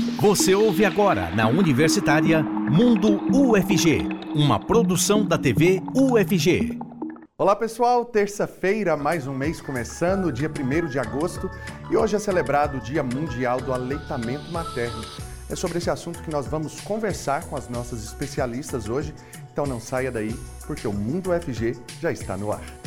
Você ouve agora na Universitária Mundo UFG, uma produção da TV UFG. Olá pessoal, terça-feira, mais um mês começando, dia 1 de agosto, e hoje é celebrado o Dia Mundial do Aleitamento Materno. É sobre esse assunto que nós vamos conversar com as nossas especialistas hoje, então não saia daí, porque o Mundo UFG já está no ar.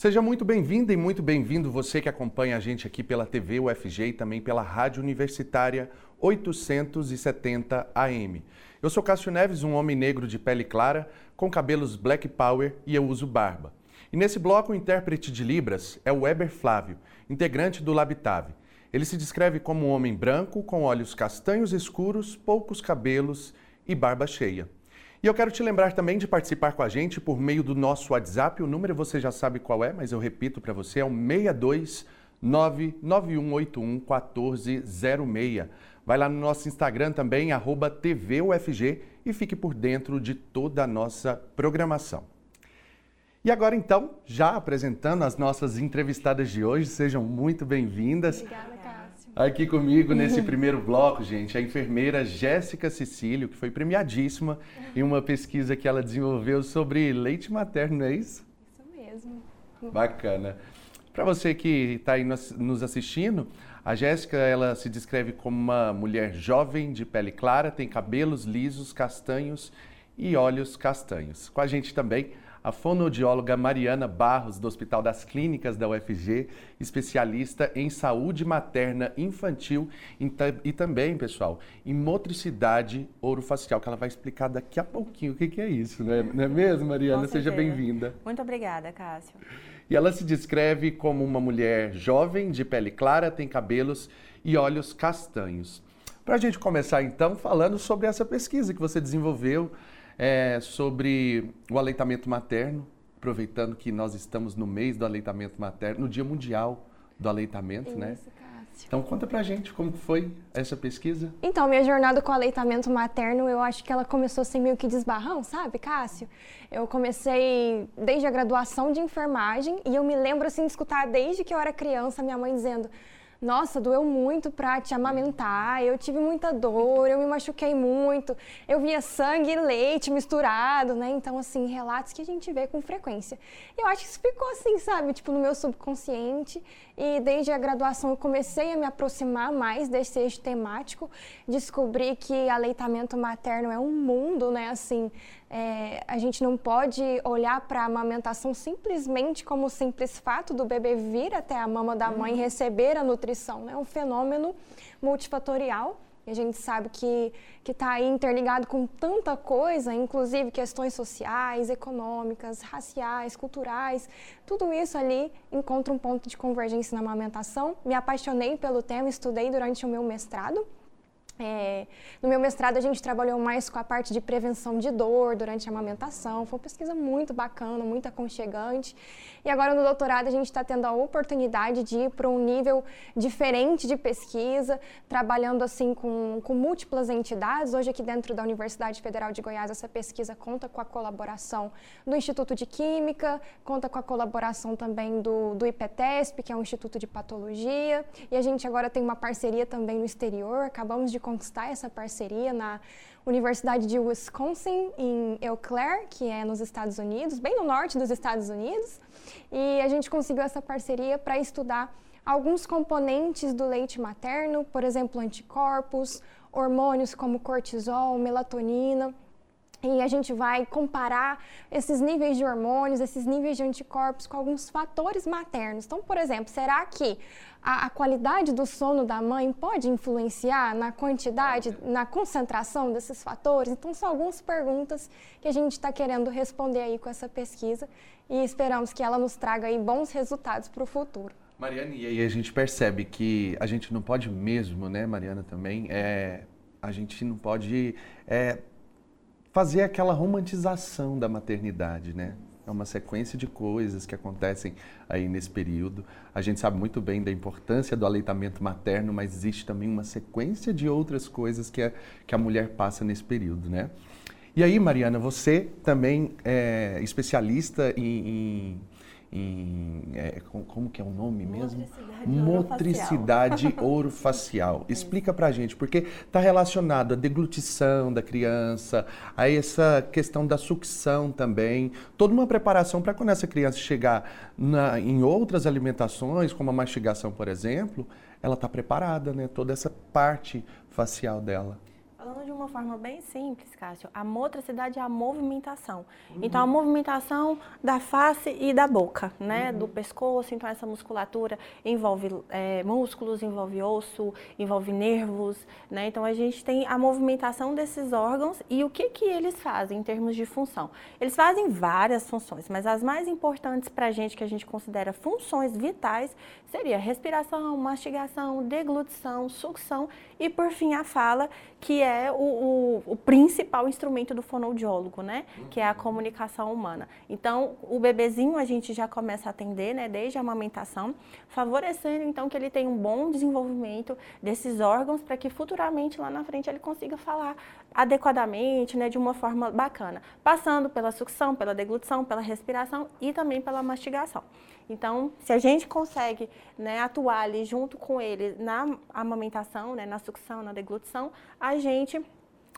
Seja muito bem-vinda e muito bem-vindo você que acompanha a gente aqui pela TV UFG e também pela Rádio Universitária 870 AM. Eu sou Cássio Neves, um homem negro de pele clara, com cabelos black power e eu uso barba. E nesse bloco, o intérprete de Libras é o Weber Flávio, integrante do Labitave. Ele se descreve como um homem branco, com olhos castanhos escuros, poucos cabelos e barba cheia. E eu quero te lembrar também de participar com a gente por meio do nosso WhatsApp. O número você já sabe qual é, mas eu repito para você, é o 62 99181 1406. Vai lá no nosso Instagram também, TVUFG, e fique por dentro de toda a nossa programação. E agora então, já apresentando as nossas entrevistadas de hoje, sejam muito bem-vindas. Obrigada. Aqui comigo nesse primeiro bloco, gente, a enfermeira Jéssica Cecílio, que foi premiadíssima em uma pesquisa que ela desenvolveu sobre leite materno, é isso? Isso mesmo. Bacana. Para você que está aí nos assistindo, a Jéssica ela se descreve como uma mulher jovem, de pele clara, tem cabelos lisos, castanhos e olhos castanhos. Com a gente também a fonoaudióloga Mariana Barros, do Hospital das Clínicas da UFG, especialista em saúde materna infantil e também, pessoal, em motricidade orofacial, que ela vai explicar daqui a pouquinho o que é isso, né? não é mesmo, Mariana? Seja bem-vinda. Muito obrigada, Cássio. E ela se descreve como uma mulher jovem, de pele clara, tem cabelos e olhos castanhos. Para a gente começar, então, falando sobre essa pesquisa que você desenvolveu é, sobre o aleitamento materno, aproveitando que nós estamos no mês do aleitamento materno, no Dia Mundial do Aleitamento, né? Isso, Cássio. Então conta pra gente como foi essa pesquisa. Então, minha jornada com o aleitamento materno, eu acho que ela começou assim meio que desbarrão, sabe, Cássio? Eu comecei desde a graduação de enfermagem e eu me lembro assim de escutar desde que eu era criança minha mãe dizendo: nossa, doeu muito pra te amamentar, eu tive muita dor, eu me machuquei muito, eu via sangue e leite misturado, né? Então, assim, relatos que a gente vê com frequência. Eu acho que isso ficou assim, sabe? Tipo, no meu subconsciente. E desde a graduação eu comecei a me aproximar mais desse eixo temático, descobri que aleitamento materno é um mundo, né? Assim, é, a gente não pode olhar para a amamentação simplesmente como o simples fato do bebê vir até a mama da mãe uhum. receber a nutrição. É né? um fenômeno multifatorial. A gente sabe que está aí interligado com tanta coisa, inclusive questões sociais, econômicas, raciais, culturais. Tudo isso ali encontra um ponto de convergência na amamentação. Me apaixonei pelo tema, estudei durante o meu mestrado. É, no meu mestrado, a gente trabalhou mais com a parte de prevenção de dor durante a amamentação. Foi uma pesquisa muito bacana, muito aconchegante. E agora, no doutorado, a gente está tendo a oportunidade de ir para um nível diferente de pesquisa, trabalhando assim com, com múltiplas entidades. Hoje, aqui dentro da Universidade Federal de Goiás, essa pesquisa conta com a colaboração do Instituto de Química, conta com a colaboração também do, do IPTESP, que é um Instituto de Patologia. E a gente agora tem uma parceria também no exterior. Acabamos de conquistar essa parceria na Universidade de Wisconsin, em Eau Claire, que é nos Estados Unidos, bem no norte dos Estados Unidos. E a gente conseguiu essa parceria para estudar alguns componentes do leite materno, por exemplo, anticorpos, hormônios como cortisol, melatonina. E a gente vai comparar esses níveis de hormônios, esses níveis de anticorpos com alguns fatores maternos. Então, por exemplo, será que a, a, qualidade do sono da mãe pode influenciar na quantidade, na concentração desses fatores? Então, são algumas perguntas que a gente está querendo responder aí com essa pesquisa e esperamos que ela nos traga aí bons resultados para o futuro. Mariana, e aí a gente percebe que a gente não pode mesmo, né, Mariana, também, é, a gente não pode é, fazer aquela romantização da maternidade, né? É uma sequência de coisas que acontecem aí nesse período. A gente sabe muito bem da importância do aleitamento materno, mas existe também uma sequência de outras coisas que a, que a mulher passa nesse período, né? E aí, Mariana, você também é especialista em, em em é, como que é o nome mesmo? Motricidade orofacial. Explica pra gente, porque está relacionado à deglutição da criança, a essa questão da sucção também, toda uma preparação para quando essa criança chegar na, em outras alimentações, como a mastigação, por exemplo, ela está preparada, né? Toda essa parte facial dela. Falando de uma forma bem simples, Cássio, a motricidade é a movimentação. Uhum. Então, a movimentação da face e da boca, né? Uhum. Do pescoço. Então, essa musculatura envolve é, músculos, envolve osso, envolve nervos, né? Então, a gente tem a movimentação desses órgãos e o que, que eles fazem em termos de função. Eles fazem várias funções, mas as mais importantes para a gente, que a gente considera funções vitais, seria respiração, mastigação, deglutição, sucção e, por fim, a fala, que é o, o, o principal instrumento do fonoaudiólogo, né? Que é a comunicação humana. Então, o bebezinho a gente já começa a atender, né? Desde a amamentação, favorecendo, então, que ele tenha um bom desenvolvimento desses órgãos para que futuramente, lá na frente, ele consiga falar adequadamente, né? De uma forma bacana. Passando pela sucção, pela deglutição, pela respiração e também pela mastigação. Então, se a gente consegue né, atuar ali junto com ele na amamentação, né, na sucção, na deglutição, a gente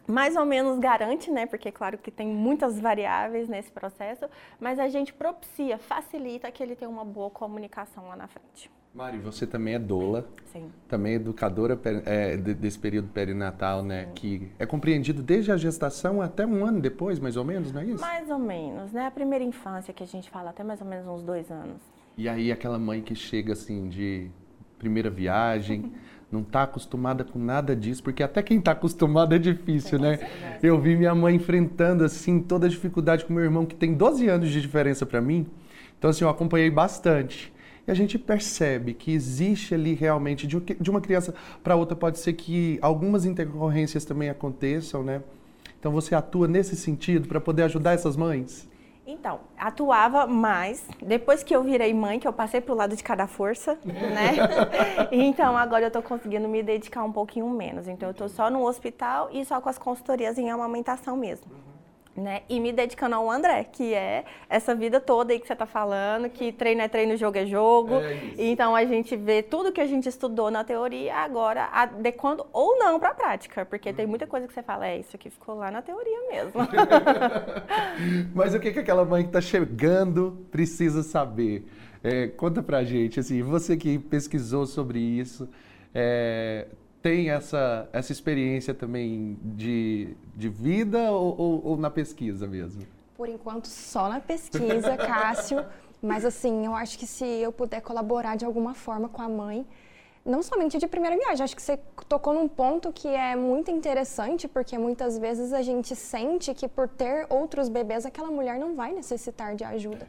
mais ou menos garante, né? Porque claro que tem muitas variáveis nesse processo, mas a gente propicia, facilita que ele tenha uma boa comunicação lá na frente. Mari, você também é doula, Sim. também é educadora é, desse período perinatal, né? Sim. Que é compreendido desde a gestação até um ano depois, mais ou menos, não é isso? Mais ou menos, né? A primeira infância que a gente fala, até mais ou menos uns dois anos. E aí aquela mãe que chega assim de primeira viagem, não está acostumada com nada disso, porque até quem está acostumado é difícil, né? Eu vi minha mãe enfrentando assim toda a dificuldade com meu irmão que tem 12 anos de diferença para mim. Então assim, eu acompanhei bastante. E a gente percebe que existe ali realmente de uma criança para outra pode ser que algumas intercorrências também aconteçam, né? Então você atua nesse sentido para poder ajudar essas mães? Então, atuava mais depois que eu virei mãe, que eu passei pro lado de cada força, né? então, agora eu tô conseguindo me dedicar um pouquinho menos. Então, eu tô só no hospital e só com as consultorias em amamentação mesmo né? E me dedicando ao André, que é essa vida toda aí que você está falando, que treino é treino, jogo é jogo. É então a gente vê tudo que a gente estudou na teoria agora adequando ou não para a prática, porque uhum. tem muita coisa que você fala, é isso aqui ficou lá na teoria mesmo. Mas o que, que aquela mãe que está chegando precisa saber? É, conta pra gente, assim, você que pesquisou sobre isso, é, tem essa, essa experiência também de, de vida ou, ou, ou na pesquisa mesmo? Por enquanto, só na pesquisa, Cássio. Mas assim, eu acho que se eu puder colaborar de alguma forma com a mãe, não somente de primeira viagem, acho que você tocou num ponto que é muito interessante, porque muitas vezes a gente sente que por ter outros bebês, aquela mulher não vai necessitar de ajuda.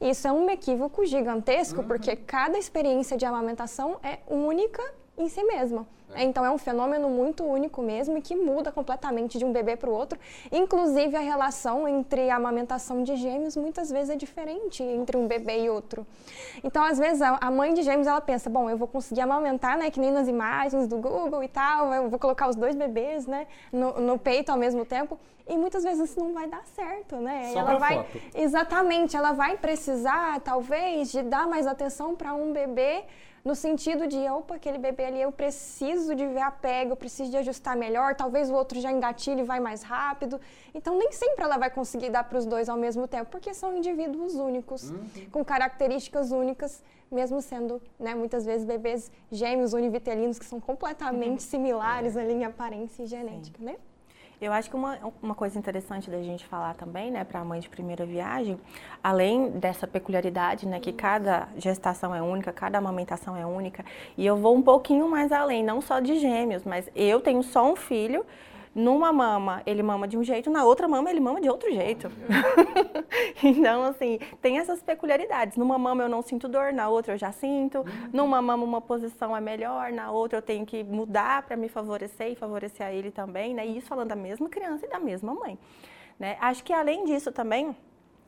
Isso é um equívoco gigantesco, uhum. porque cada experiência de amamentação é única em si mesma. É. Então é um fenômeno muito único mesmo e que muda completamente de um bebê para o outro. Inclusive a relação entre a amamentação de gêmeos muitas vezes é diferente entre um bebê e outro. Então às vezes a mãe de gêmeos ela pensa, bom, eu vou conseguir amamentar, né, que nem nas imagens do Google e tal, eu vou colocar os dois bebês, né, no, no peito ao mesmo tempo. E muitas vezes isso não vai dar certo, né? Só ela vai foto. exatamente, ela vai precisar talvez de dar mais atenção para um bebê no sentido de, opa, aquele bebê ali eu preciso de ver a pega, eu preciso de ajustar melhor, talvez o outro já engatilhe e vai mais rápido. Então, nem sempre ela vai conseguir dar para os dois ao mesmo tempo, porque são indivíduos únicos, uhum. com características únicas, mesmo sendo, né, muitas vezes, bebês gêmeos univitelinos que são completamente uhum. similares é. ali em aparência e genética, Sim. né? Eu acho que uma, uma coisa interessante da gente falar também, né, para a mãe de primeira viagem, além dessa peculiaridade, né, que cada gestação é única, cada amamentação é única, e eu vou um pouquinho mais além, não só de gêmeos, mas eu tenho só um filho, numa mama ele mama de um jeito, na outra mama ele mama de outro jeito. então, assim, tem essas peculiaridades. Numa mama eu não sinto dor, na outra eu já sinto. Numa mama uma posição é melhor, na outra eu tenho que mudar para me favorecer e favorecer a ele também, né? E isso falando da mesma criança e da mesma mãe. Né? Acho que além disso também,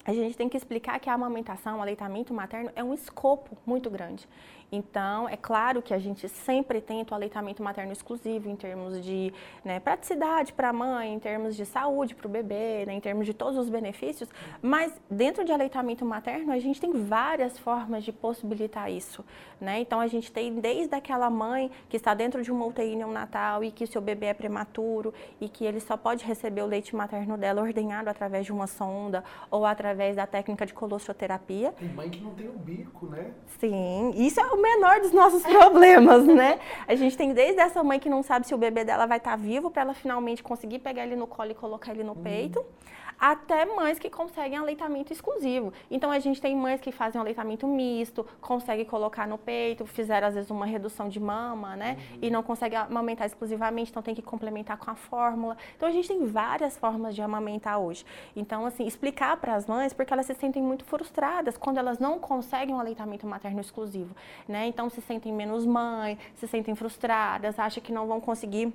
a gente tem que explicar que a amamentação, o aleitamento materno é um escopo muito grande. Então, é claro que a gente sempre tenta o aleitamento materno exclusivo em termos de né, praticidade para a mãe, em termos de saúde para o bebê, né, em termos de todos os benefícios, mas dentro de aleitamento materno a gente tem várias formas de possibilitar isso. Né? Então, a gente tem desde aquela mãe que está dentro de uma UTI neonatal e que seu bebê é prematuro e que ele só pode receber o leite materno dela ordenhado através de uma sonda ou através da técnica de colossoterapia. Tem mãe que não tem o bico, né? Sim, isso é o menor dos nossos problemas, né? A gente tem desde essa mãe que não sabe se o bebê dela vai estar tá vivo para ela finalmente conseguir pegar ele no colo e colocar ele no uhum. peito até mães que conseguem aleitamento exclusivo. Então a gente tem mães que fazem um aleitamento misto, conseguem colocar no peito, fizeram às vezes uma redução de mama, né? Uhum. E não conseguem amamentar exclusivamente, então tem que complementar com a fórmula. Então a gente tem várias formas de amamentar hoje. Então assim, explicar para as mães porque elas se sentem muito frustradas quando elas não conseguem um aleitamento materno exclusivo, né? Então se sentem menos mãe, se sentem frustradas, acham que não vão conseguir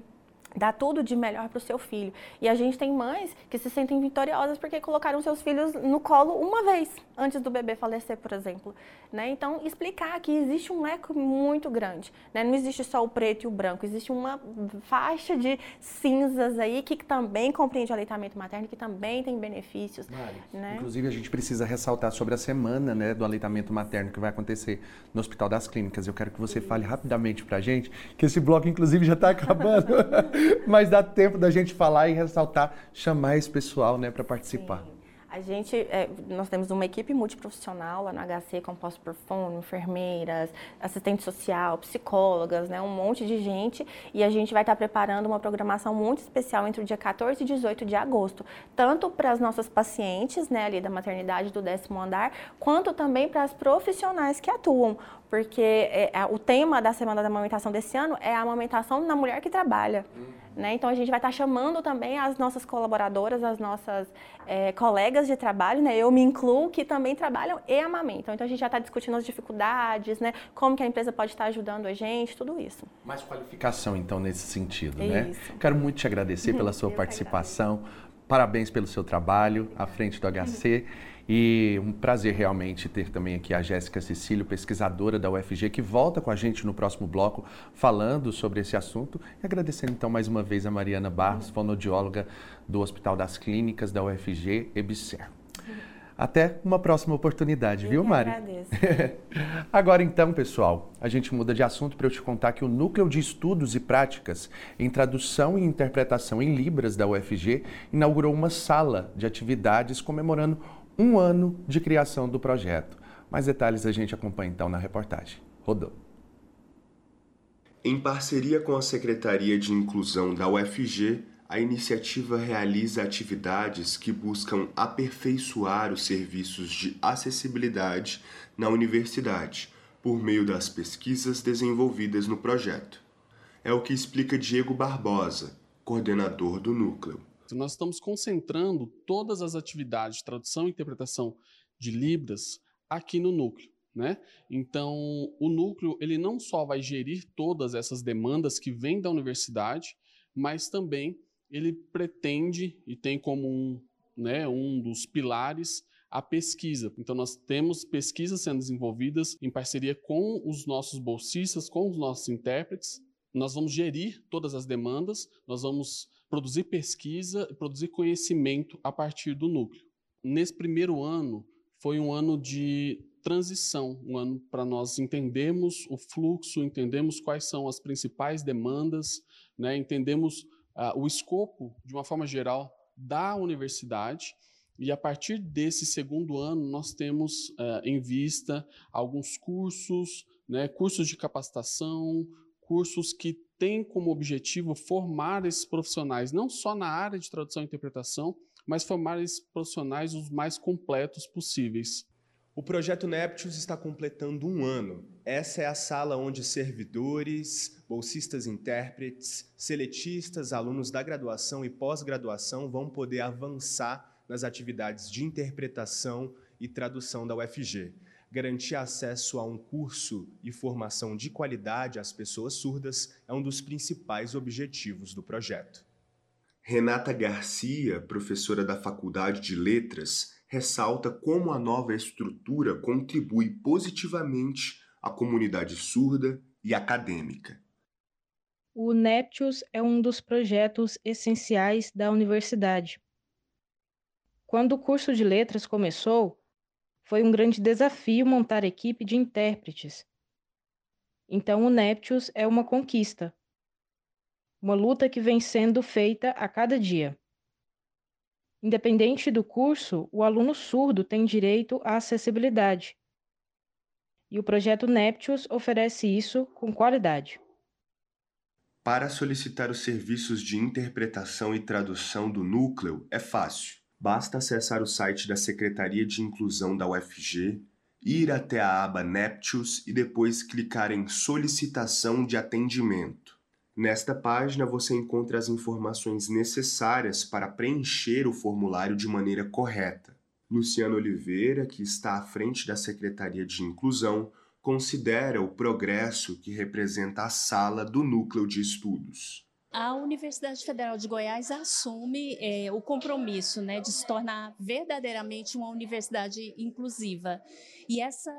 dar tudo de melhor para o seu filho. E a gente tem mães que se sentem vitoriosas porque colocaram seus filhos no colo uma vez antes do bebê falecer, por exemplo. Né? Então, explicar que existe um leque muito grande. Né? Não existe só o preto e o branco, existe uma faixa de cinzas aí que também compreende o aleitamento materno, que também tem benefícios. Né? Inclusive, a gente precisa ressaltar sobre a semana né, do aleitamento materno que vai acontecer no Hospital das Clínicas. Eu quero que você fale rapidamente para a gente, que esse bloco, inclusive, já está acabando. Mas dá tempo da gente falar e ressaltar, chamar esse pessoal né, para participar. Sim. A gente, é, nós temos uma equipe multiprofissional lá no HC, composta por fono, enfermeiras, assistente social, psicólogas, né, um monte de gente. E a gente vai estar preparando uma programação muito especial entre o dia 14 e 18 de agosto, tanto para as nossas pacientes, né, ali da maternidade do décimo andar, quanto também para as profissionais que atuam porque é, é, o tema da Semana da Amamentação desse ano é a amamentação na mulher que trabalha. Uhum. Né? Então, a gente vai estar chamando também as nossas colaboradoras, as nossas é, colegas de trabalho, né? eu me incluo, que também trabalham e amamentam. Então, a gente já está discutindo as dificuldades, né? como que a empresa pode estar ajudando a gente, tudo isso. Mais qualificação, então, nesse sentido. Né? Quero muito te agradecer pela sua participação. Parabéns pelo seu trabalho à frente do HC. E um prazer realmente ter também aqui a Jéssica Cecílio, pesquisadora da UFG, que volta com a gente no próximo bloco falando sobre esse assunto. E agradecendo então mais uma vez a Mariana Barros, fonodióloga do Hospital das Clínicas da UFG, EBSER. Até uma próxima oportunidade, eu viu, Mari? Agradeço. Agora então, pessoal, a gente muda de assunto para eu te contar que o Núcleo de Estudos e Práticas em Tradução e Interpretação em Libras da UFG inaugurou uma sala de atividades comemorando um ano de criação do projeto. Mais detalhes a gente acompanha então na reportagem. Rodou. Em parceria com a Secretaria de Inclusão da UFG, a iniciativa realiza atividades que buscam aperfeiçoar os serviços de acessibilidade na universidade, por meio das pesquisas desenvolvidas no projeto. É o que explica Diego Barbosa, coordenador do núcleo. Nós estamos concentrando todas as atividades de tradução e interpretação de Libras aqui no núcleo. Né? Então, o núcleo ele não só vai gerir todas essas demandas que vêm da universidade, mas também ele pretende e tem como um, né, um dos pilares a pesquisa. Então, nós temos pesquisas sendo desenvolvidas em parceria com os nossos bolsistas, com os nossos intérpretes. Nós vamos gerir todas as demandas, nós vamos produzir pesquisa, produzir conhecimento a partir do núcleo. Nesse primeiro ano, foi um ano de transição, um ano para nós entendermos o fluxo, entendemos quais são as principais demandas, né, entendemos uh, o escopo, de uma forma geral, da universidade. E a partir desse segundo ano, nós temos uh, em vista alguns cursos, né, cursos de capacitação, cursos que têm como objetivo formar esses profissionais, não só na área de tradução e interpretação, mas formar esses profissionais os mais completos possíveis. O projeto Neptius está completando um ano. Essa é a sala onde servidores, bolsistas intérpretes, seletistas, alunos da graduação e pós-graduação vão poder avançar nas atividades de interpretação e tradução da UFG garantir acesso a um curso e formação de qualidade às pessoas surdas é um dos principais objetivos do projeto. Renata Garcia, professora da Faculdade de Letras, ressalta como a nova estrutura contribui positivamente à comunidade surda e acadêmica. O Neptius é um dos projetos essenciais da universidade. Quando o curso de letras começou, foi um grande desafio montar equipe de intérpretes. Então, o Neptius é uma conquista, uma luta que vem sendo feita a cada dia. Independente do curso, o aluno surdo tem direito à acessibilidade. E o projeto Neptius oferece isso com qualidade. Para solicitar os serviços de interpretação e tradução do núcleo é fácil. Basta acessar o site da Secretaria de Inclusão da UFG, ir até a aba Neptius e depois clicar em Solicitação de Atendimento. Nesta página você encontra as informações necessárias para preencher o formulário de maneira correta. Luciano Oliveira, que está à frente da Secretaria de Inclusão, considera o progresso que representa a sala do núcleo de estudos. A Universidade Federal de Goiás assume é, o compromisso né, de se tornar verdadeiramente uma universidade inclusiva. E essa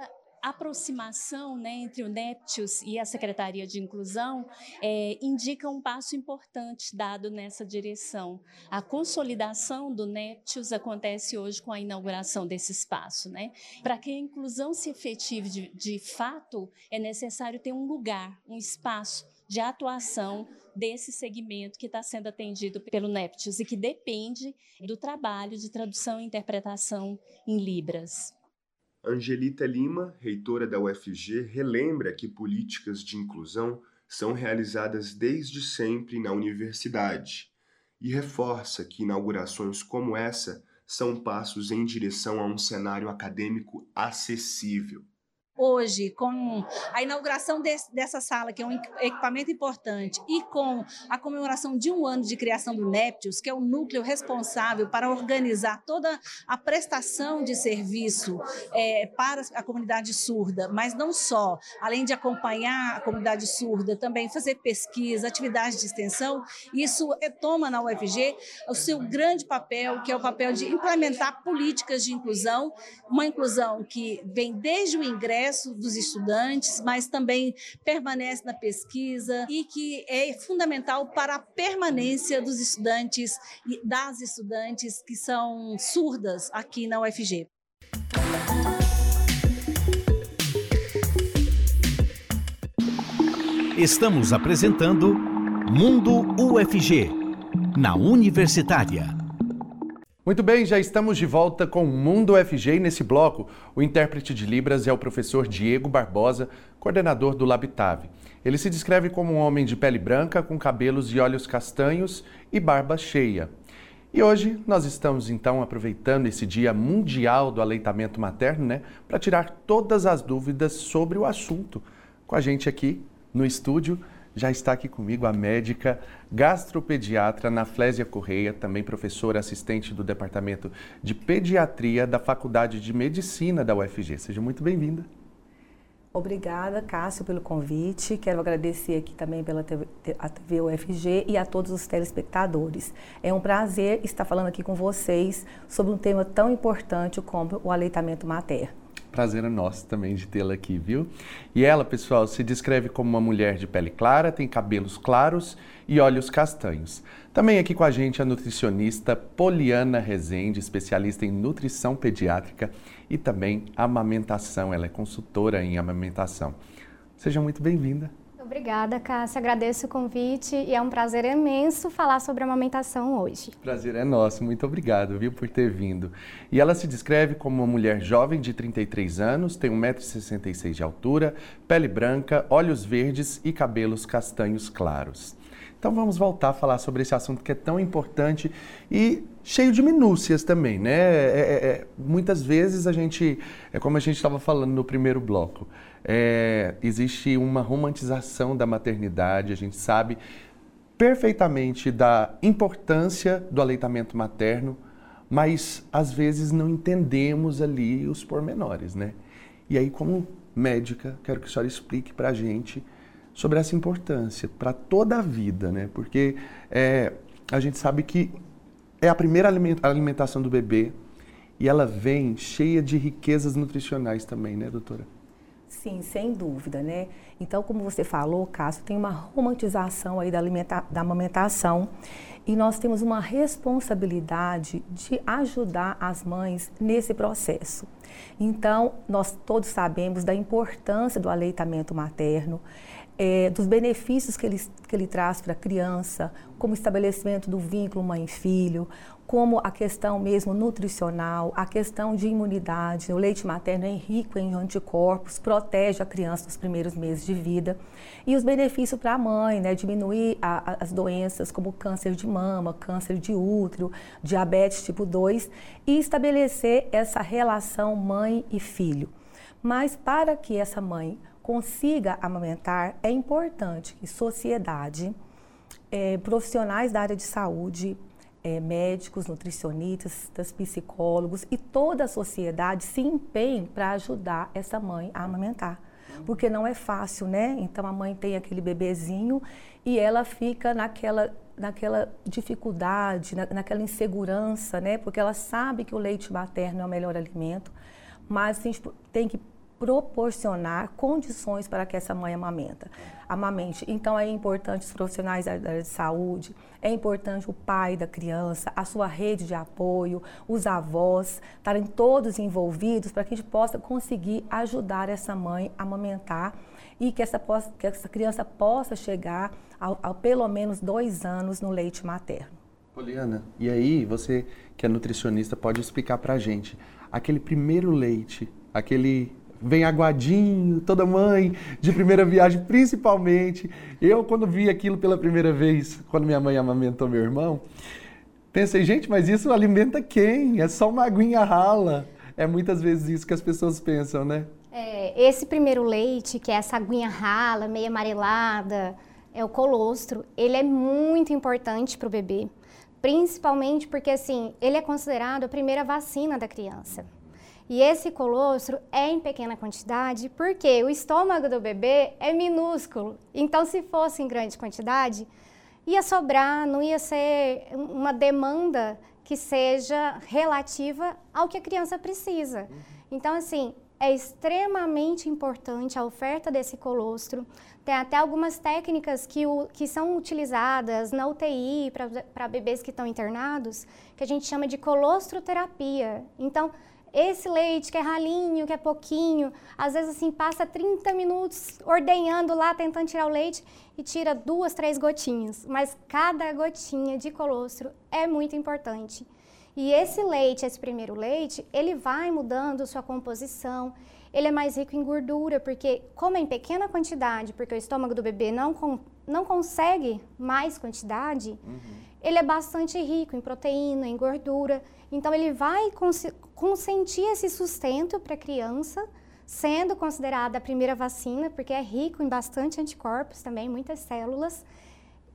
aproximação né, entre o Neptius e a Secretaria de Inclusão é, indica um passo importante dado nessa direção. A consolidação do Neptius acontece hoje com a inauguração desse espaço. Né? Para que a inclusão se efetive de, de fato, é necessário ter um lugar, um espaço de atuação desse segmento que está sendo atendido pelo Neptius e que depende do trabalho de tradução e interpretação em Libras. Angelita Lima, reitora da UFG, relembra que políticas de inclusão são realizadas desde sempre na universidade e reforça que inaugurações como essa são passos em direção a um cenário acadêmico acessível hoje, com a inauguração desse, dessa sala, que é um equipamento importante, e com a comemoração de um ano de criação do Neptius, que é o núcleo responsável para organizar toda a prestação de serviço é, para a comunidade surda, mas não só, além de acompanhar a comunidade surda, também fazer pesquisa, atividades de extensão, isso toma na UFG o seu grande papel, que é o papel de implementar políticas de inclusão, uma inclusão que vem desde o ingresso progresso dos estudantes, mas também permanece na pesquisa e que é fundamental para a permanência dos estudantes e das estudantes que são surdas aqui na UFG. Estamos apresentando Mundo UFG, na Universitária. Muito bem, já estamos de volta com o Mundo FG e nesse bloco o intérprete de Libras é o professor Diego Barbosa, coordenador do Labitave. Ele se descreve como um homem de pele branca, com cabelos e olhos castanhos e barba cheia. E hoje nós estamos então aproveitando esse Dia Mundial do Aleitamento Materno, né, para tirar todas as dúvidas sobre o assunto. Com a gente aqui no estúdio, já está aqui comigo a médica gastropediatra Naflésia Correia, também professora assistente do Departamento de Pediatria da Faculdade de Medicina da UFG. Seja muito bem-vinda. Obrigada, Cássio, pelo convite. Quero agradecer aqui também pela TV, a TV UFG e a todos os telespectadores. É um prazer estar falando aqui com vocês sobre um tema tão importante como o aleitamento materno. Prazer é nosso também de tê-la aqui, viu? E ela, pessoal, se descreve como uma mulher de pele clara, tem cabelos claros e olhos castanhos. Também aqui com a gente a nutricionista Poliana Rezende, especialista em nutrição pediátrica e também amamentação. Ela é consultora em amamentação. Seja muito bem-vinda. Obrigada, Cássia. Agradeço o convite e é um prazer imenso falar sobre amamentação hoje. Prazer é nosso. Muito obrigado, viu, por ter vindo. E ela se descreve como uma mulher jovem de 33 anos, tem 1,66m de altura, pele branca, olhos verdes e cabelos castanhos claros. Então vamos voltar a falar sobre esse assunto que é tão importante e cheio de minúcias também, né? É, é, é muitas vezes a gente, é como a gente estava falando no primeiro bloco, é, existe uma romantização da maternidade, a gente sabe perfeitamente da importância do aleitamento materno, mas às vezes não entendemos ali os pormenores, né? E aí, como médica, quero que a senhora explique para a gente sobre essa importância para toda a vida, né? Porque é, a gente sabe que é a primeira alimentação do bebê e ela vem cheia de riquezas nutricionais também, né, doutora? Sim, sem dúvida, né? Então, como você falou, Cássio, tem uma romantização aí da, alimenta da amamentação e nós temos uma responsabilidade de ajudar as mães nesse processo. Então, nós todos sabemos da importância do aleitamento materno, é, dos benefícios que ele, que ele traz para a criança, como estabelecimento do vínculo mãe-filho, como a questão mesmo nutricional, a questão de imunidade. O leite materno é rico em anticorpos, protege a criança nos primeiros meses de vida. E os benefícios para a mãe, né? Diminuir a, a, as doenças como câncer de mama, câncer de útero, diabetes tipo 2 e estabelecer essa relação mãe e filho. Mas para que essa mãe consiga amamentar, é importante que sociedade, é, profissionais da área de saúde, é, médicos, nutricionistas, psicólogos e toda a sociedade se empenhem para ajudar essa mãe a amamentar. Porque não é fácil, né? Então a mãe tem aquele bebezinho e ela fica naquela, naquela dificuldade, na, naquela insegurança, né? Porque ela sabe que o leite materno é o melhor alimento, mas a gente tem que proporcionar condições para que essa mãe amamenta, amamente. Então é importante os profissionais da área de saúde, é importante o pai da criança, a sua rede de apoio, os avós, estarem todos envolvidos para que a gente possa conseguir ajudar essa mãe a amamentar e que essa, possa, que essa criança possa chegar a, a pelo menos dois anos no leite materno. Poliana, e aí você que é nutricionista pode explicar para a gente aquele primeiro leite, aquele vem aguadinho, toda mãe de primeira viagem, principalmente. Eu, quando vi aquilo pela primeira vez, quando minha mãe amamentou meu irmão, pensei, gente, mas isso alimenta quem? É só uma aguinha rala. É muitas vezes isso que as pessoas pensam, né? É, esse primeiro leite, que é essa aguinha rala, meio amarelada, é o colostro, ele é muito importante para o bebê. Principalmente porque, assim, ele é considerado a primeira vacina da criança. E esse colostro é em pequena quantidade porque o estômago do bebê é minúsculo. Então, se fosse em grande quantidade, ia sobrar, não ia ser uma demanda que seja relativa ao que a criança precisa. Então, assim, é extremamente importante a oferta desse colostro. Tem até algumas técnicas que, o, que são utilizadas na UTI para bebês que estão internados, que a gente chama de colostroterapia. Então, esse leite que é ralinho, que é pouquinho, às vezes assim passa 30 minutos ordenhando lá, tentando tirar o leite e tira duas, três gotinhas. Mas cada gotinha de colostro é muito importante. E esse leite, esse primeiro leite, ele vai mudando sua composição. Ele é mais rico em gordura, porque como é em pequena quantidade, porque o estômago do bebê não, com, não consegue mais quantidade, uhum. ele é bastante rico em proteína, em gordura. Então ele vai consentir esse sustento para a criança, sendo considerada a primeira vacina, porque é rico em bastante anticorpos também, muitas células.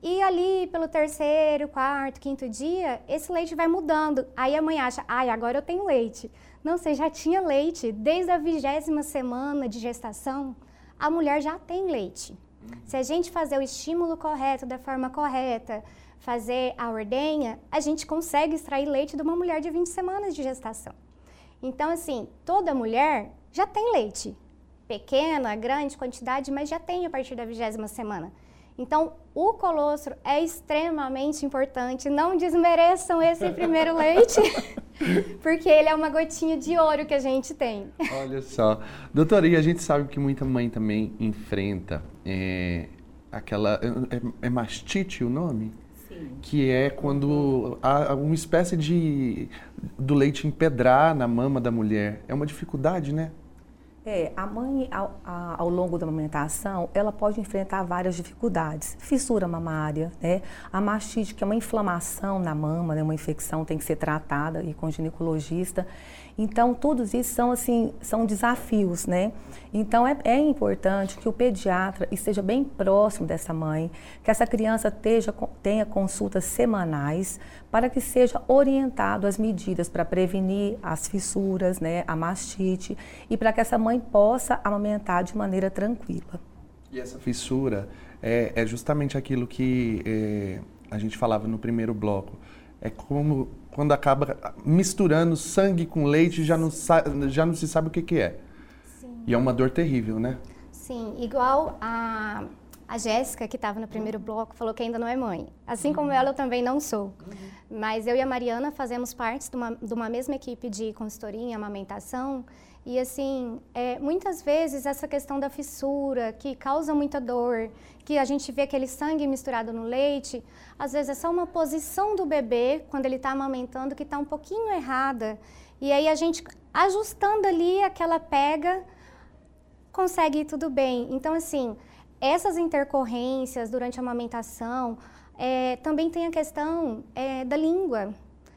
E ali pelo terceiro, quarto, quinto dia, esse leite vai mudando. Aí a mãe acha, ai, agora eu tenho leite. Não, você já tinha leite. Desde a vigésima semana de gestação, a mulher já tem leite. Se a gente fazer o estímulo correto, da forma correta, fazer a ordenha, a gente consegue extrair leite de uma mulher de 20 semanas de gestação. Então, assim, toda mulher já tem leite. Pequena, grande quantidade, mas já tem a partir da vigésima semana. Então, o colostro é extremamente importante. Não desmereçam esse primeiro leite, porque ele é uma gotinha de ouro que a gente tem. Olha só. Doutora, e a gente sabe que muita mãe também enfrenta é, aquela. É, é mastite o nome? Que é quando há uma espécie de do leite empedrar na mama da mulher. É uma dificuldade, né? É, a mãe, ao, ao, longo da amamentação, ela pode enfrentar várias dificuldades. Fissura mamária, né? A mastite, que é uma inflamação na mama, né? uma infecção, tem que ser tratada e com ginecologista. Então, todos isso são, assim, são desafios, né? Então, é, é, importante que o pediatra esteja bem próximo dessa mãe, que essa criança tenha consultas semanais para que seja orientado as medidas para prevenir as fissuras, né, a mastite, e para que essa mãe possa amamentar de maneira tranquila. E essa fissura é, é justamente aquilo que é, a gente falava no primeiro bloco É como quando acaba misturando sangue com leite, já não, já não se sabe o que, que é. Sim. E é uma dor terrível, né? Sim, igual a, a Jéssica, que estava no primeiro bloco, falou que ainda não é mãe. Assim como ela, eu também não sou. Mas eu e a Mariana fazemos parte de uma, de uma mesma equipe de consultoria em amamentação. E assim, é, muitas vezes essa questão da fissura, que causa muita dor, que a gente vê aquele sangue misturado no leite, às vezes é só uma posição do bebê, quando ele está amamentando, que está um pouquinho errada. E aí a gente, ajustando ali aquela pega, consegue ir tudo bem. Então, assim, essas intercorrências durante a amamentação, é, também tem a questão é, da língua,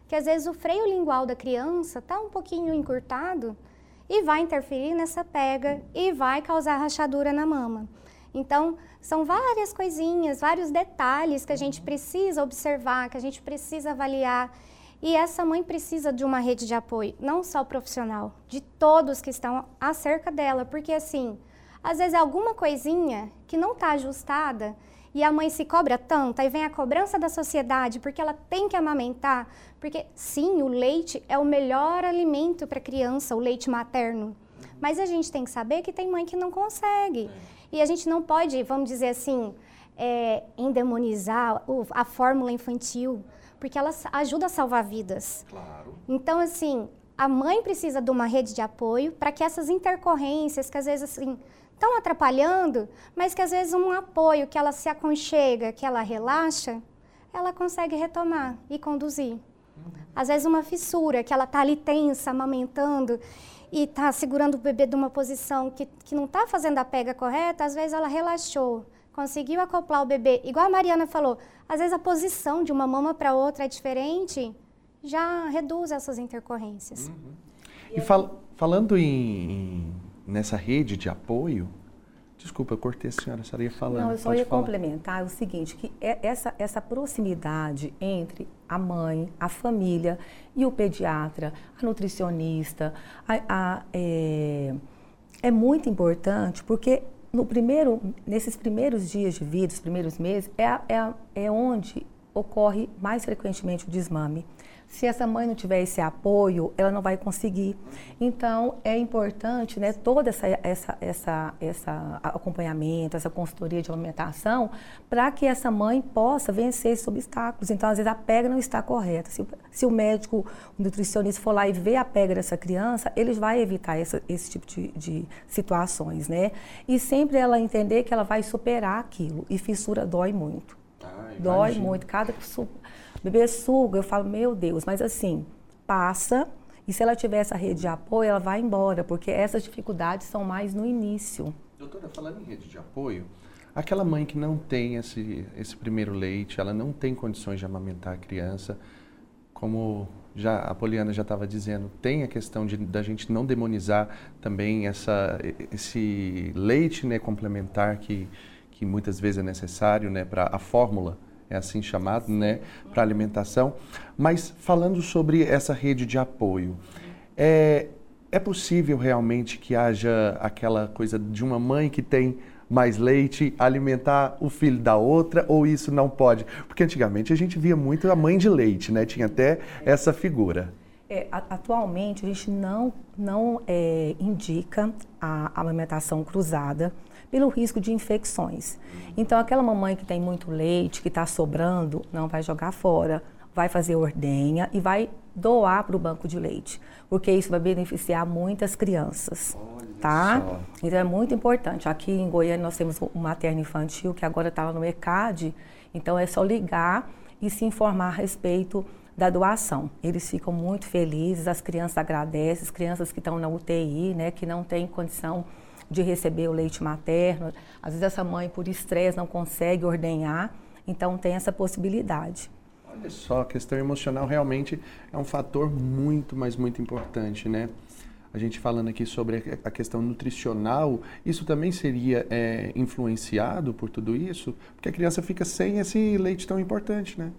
que às vezes o freio lingual da criança está um pouquinho encurtado e vai interferir nessa pega e vai causar rachadura na mama. Então, são várias coisinhas, vários detalhes que a gente precisa observar, que a gente precisa avaliar. E essa mãe precisa de uma rede de apoio, não só profissional, de todos que estão acerca dela, porque assim, às vezes é alguma coisinha que não está ajustada e a mãe se cobra tanto, aí vem a cobrança da sociedade, porque ela tem que amamentar, porque sim, o leite é o melhor alimento para a criança, o leite materno. Mas a gente tem que saber que tem mãe que não consegue. E a gente não pode, vamos dizer assim, é, endemonizar a fórmula infantil, porque ela ajuda a salvar vidas. Claro. Então, assim, a mãe precisa de uma rede de apoio para que essas intercorrências, que às vezes assim, estão atrapalhando, mas que às vezes um apoio, que ela se aconchega, que ela relaxa, ela consegue retomar e conduzir. Às vezes uma fissura, que ela está ali tensa, amamentando, e está segurando o bebê de uma posição que, que não está fazendo a pega correta, às vezes ela relaxou, conseguiu acoplar o bebê. Igual a Mariana falou, às vezes a posição de uma mama para outra é diferente, já reduz essas intercorrências. Uhum. E fal falando em nessa rede de apoio, desculpa, eu cortei a senhora, a senhora ia falando. Não, eu só ia falar. complementar o seguinte, que é essa, essa proximidade entre a mãe, a família e o pediatra, a nutricionista, a, a, é, é muito importante porque no primeiro, nesses primeiros dias de vida, os primeiros meses, é, é, é onde ocorre mais frequentemente o desmame. Se essa mãe não tiver esse apoio, ela não vai conseguir. Então, é importante, né, todo essa, essa, essa, essa acompanhamento, essa consultoria de alimentação, para que essa mãe possa vencer esses obstáculos. Então, às vezes, a pega não está correta. Se, se o médico, o nutricionista for lá e ver a pega dessa criança, ele vai evitar essa, esse tipo de, de situações, né? E sempre ela entender que ela vai superar aquilo. E fissura dói muito. Ah, dói muito. Cada bebê suga, eu falo, meu Deus, mas assim, passa. E se ela tiver essa rede de apoio, ela vai embora, porque essas dificuldades são mais no início. Doutora, falando em rede de apoio, aquela mãe que não tem esse, esse primeiro leite, ela não tem condições de amamentar a criança, como já a Poliana já estava dizendo, tem a questão de da gente não demonizar também essa, esse leite né, complementar que, que muitas vezes é necessário né, para a fórmula é assim chamado, né, para alimentação. Mas falando sobre essa rede de apoio, é, é possível realmente que haja aquela coisa de uma mãe que tem mais leite alimentar o filho da outra ou isso não pode? Porque antigamente a gente via muito a mãe de leite, né? Tinha até essa figura. É, atualmente a gente não, não é, indica a alimentação cruzada pelo risco de infecções. Então, aquela mamãe que tem muito leite, que está sobrando, não vai jogar fora, vai fazer ordenha e vai doar para o banco de leite, porque isso vai beneficiar muitas crianças, Olha tá? Só. Então é muito importante. Aqui em Goiânia nós temos o materno infantil que agora está no ECAD, então é só ligar e se informar a respeito da doação. Eles ficam muito felizes, as crianças agradecem, as crianças que estão na UTI, né, que não têm condição de receber o leite materno. Às vezes essa mãe, por estresse, não consegue ordenhar, então tem essa possibilidade. Olha só, a questão emocional realmente é um fator muito, mas muito importante, né? A gente falando aqui sobre a questão nutricional, isso também seria é, influenciado por tudo isso? Porque a criança fica sem esse leite tão importante, né?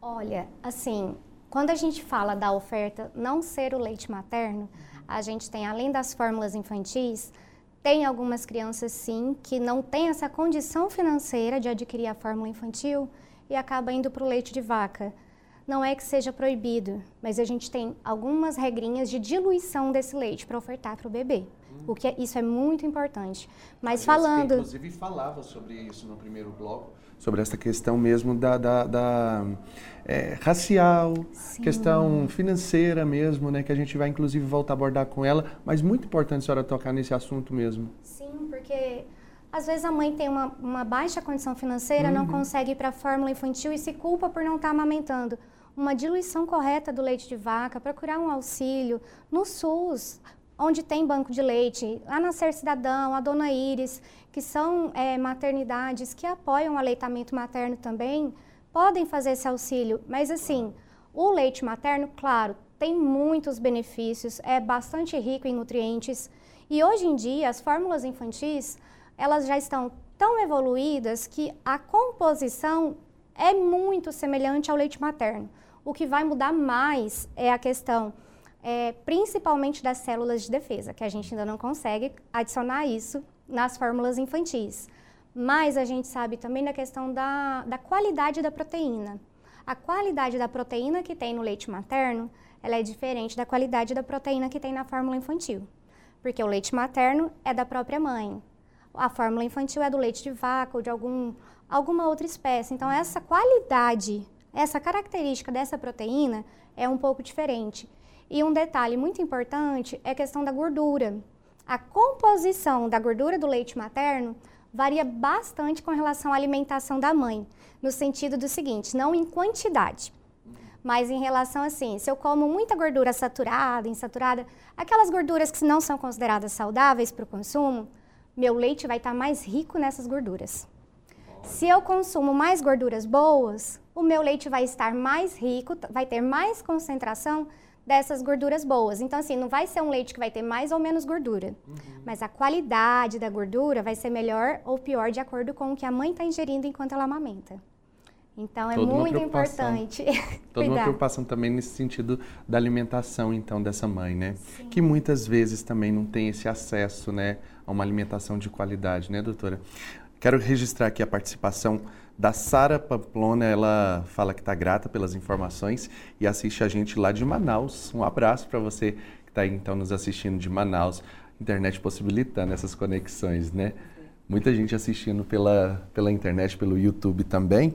Olha, assim, quando a gente fala da oferta não ser o leite materno, a gente tem, além das fórmulas infantis, tem algumas crianças, sim, que não têm essa condição financeira de adquirir a fórmula infantil e acaba indo para o leite de vaca. não é que seja proibido, mas a gente tem algumas regrinhas de diluição desse leite para ofertar para o bebê. O que é, isso é muito importante. Mas falando. inclusive falava sobre isso no primeiro bloco, sobre essa questão mesmo da, da, da é, racial, Sim. questão financeira mesmo, né? Que a gente vai inclusive voltar a abordar com ela. Mas muito importante a senhora tocar nesse assunto mesmo. Sim, porque às vezes a mãe tem uma, uma baixa condição financeira, uhum. não consegue ir para a fórmula infantil e se culpa por não estar tá amamentando uma diluição correta do leite de vaca, procurar um auxílio no SUS, onde tem banco de leite, a Nascer Cidadão, a Dona Iris, que são é, maternidades que apoiam o aleitamento materno também, podem fazer esse auxílio. Mas assim, o leite materno, claro, tem muitos benefícios, é bastante rico em nutrientes. E hoje em dia, as fórmulas infantis, elas já estão tão evoluídas que a composição é muito semelhante ao leite materno. O que vai mudar mais é a questão, é, principalmente das células de defesa, que a gente ainda não consegue adicionar isso nas fórmulas infantis. Mas a gente sabe também da questão da, da qualidade da proteína. A qualidade da proteína que tem no leite materno, ela é diferente da qualidade da proteína que tem na fórmula infantil. Porque o leite materno é da própria mãe. A fórmula infantil é do leite de vaca ou de algum, alguma outra espécie. Então, essa qualidade essa característica dessa proteína é um pouco diferente. E um detalhe muito importante é a questão da gordura. A composição da gordura do leite materno varia bastante com relação à alimentação da mãe, no sentido do seguinte, não em quantidade, mas em relação assim, se eu como muita gordura saturada, insaturada, aquelas gorduras que não são consideradas saudáveis para o consumo, meu leite vai estar mais rico nessas gorduras. Se eu consumo mais gorduras boas, o meu leite vai estar mais rico, vai ter mais concentração dessas gorduras boas. Então, assim, não vai ser um leite que vai ter mais ou menos gordura, uhum. mas a qualidade da gordura vai ser melhor ou pior de acordo com o que a mãe está ingerindo enquanto ela amamenta. Então, é Toda muito importante. Toda uma preocupação também nesse sentido da alimentação, então, dessa mãe, né? Sim. Que muitas vezes também não tem esse acesso, né, a uma alimentação de qualidade, né, doutora? Quero registrar aqui a participação da Sara Pamplona. Ela fala que está grata pelas informações e assiste a gente lá de Manaus. Um abraço para você que está então nos assistindo de Manaus. Internet possibilitando essas conexões, né? Muita gente assistindo pela, pela internet, pelo YouTube também.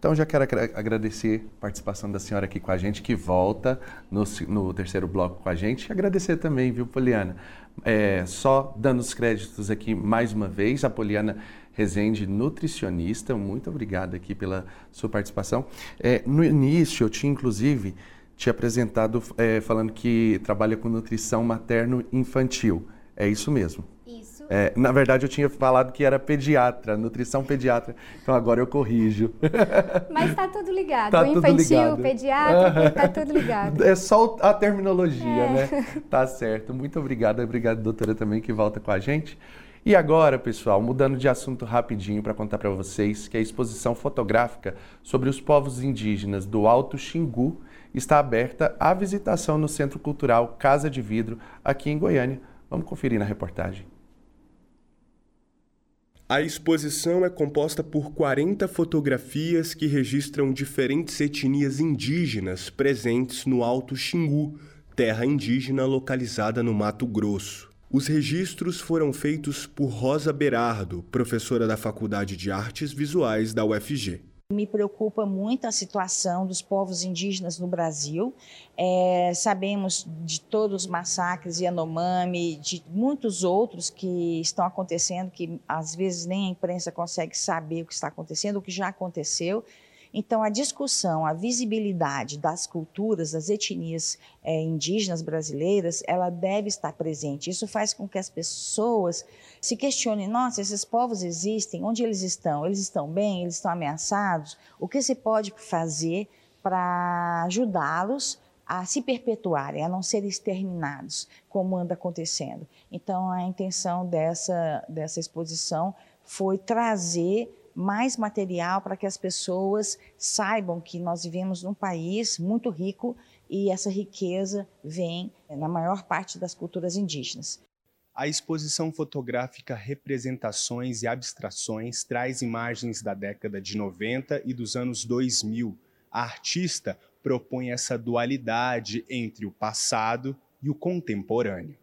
Então, já quero agradecer a participação da senhora aqui com a gente, que volta no, no terceiro bloco com a gente. E agradecer também, viu, Poliana? É, só dando os créditos aqui mais uma vez, a Poliana Rezende, nutricionista. Muito obrigado aqui pela sua participação. É, no início, eu tinha inclusive te apresentado é, falando que trabalha com nutrição materno-infantil. É isso mesmo? Isso. É, na verdade, eu tinha falado que era pediatra, nutrição pediatra. Então agora eu corrijo. Mas está tudo ligado. Tá o infantil, ligado. pediatra, está tudo ligado. É só a terminologia, é. né? Tá certo. Muito obrigado. Obrigado, doutora, também, que volta com a gente. E agora, pessoal, mudando de assunto rapidinho para contar para vocês que a exposição fotográfica sobre os povos indígenas do Alto Xingu está aberta à visitação no Centro Cultural Casa de Vidro, aqui em Goiânia. Vamos conferir na reportagem. A exposição é composta por 40 fotografias que registram diferentes etnias indígenas presentes no Alto Xingu, terra indígena localizada no Mato Grosso. Os registros foram feitos por Rosa Berardo, professora da Faculdade de Artes Visuais da UFG. Me preocupa muito a situação dos povos indígenas no Brasil. É, sabemos de todos os massacres Yanomami, de muitos outros que estão acontecendo, que às vezes nem a imprensa consegue saber o que está acontecendo, o que já aconteceu. Então, a discussão, a visibilidade das culturas, das etnias é, indígenas brasileiras, ela deve estar presente. Isso faz com que as pessoas se questionem: nossa, esses povos existem, onde eles estão? Eles estão bem? Eles estão ameaçados? O que se pode fazer para ajudá-los a se perpetuarem, a não serem exterminados, como anda acontecendo? Então, a intenção dessa, dessa exposição foi trazer mais material para que as pessoas saibam que nós vivemos num país muito rico e essa riqueza vem na maior parte das culturas indígenas. A exposição fotográfica Representações e Abstrações traz imagens da década de 90 e dos anos 2000. A artista propõe essa dualidade entre o passado e o contemporâneo.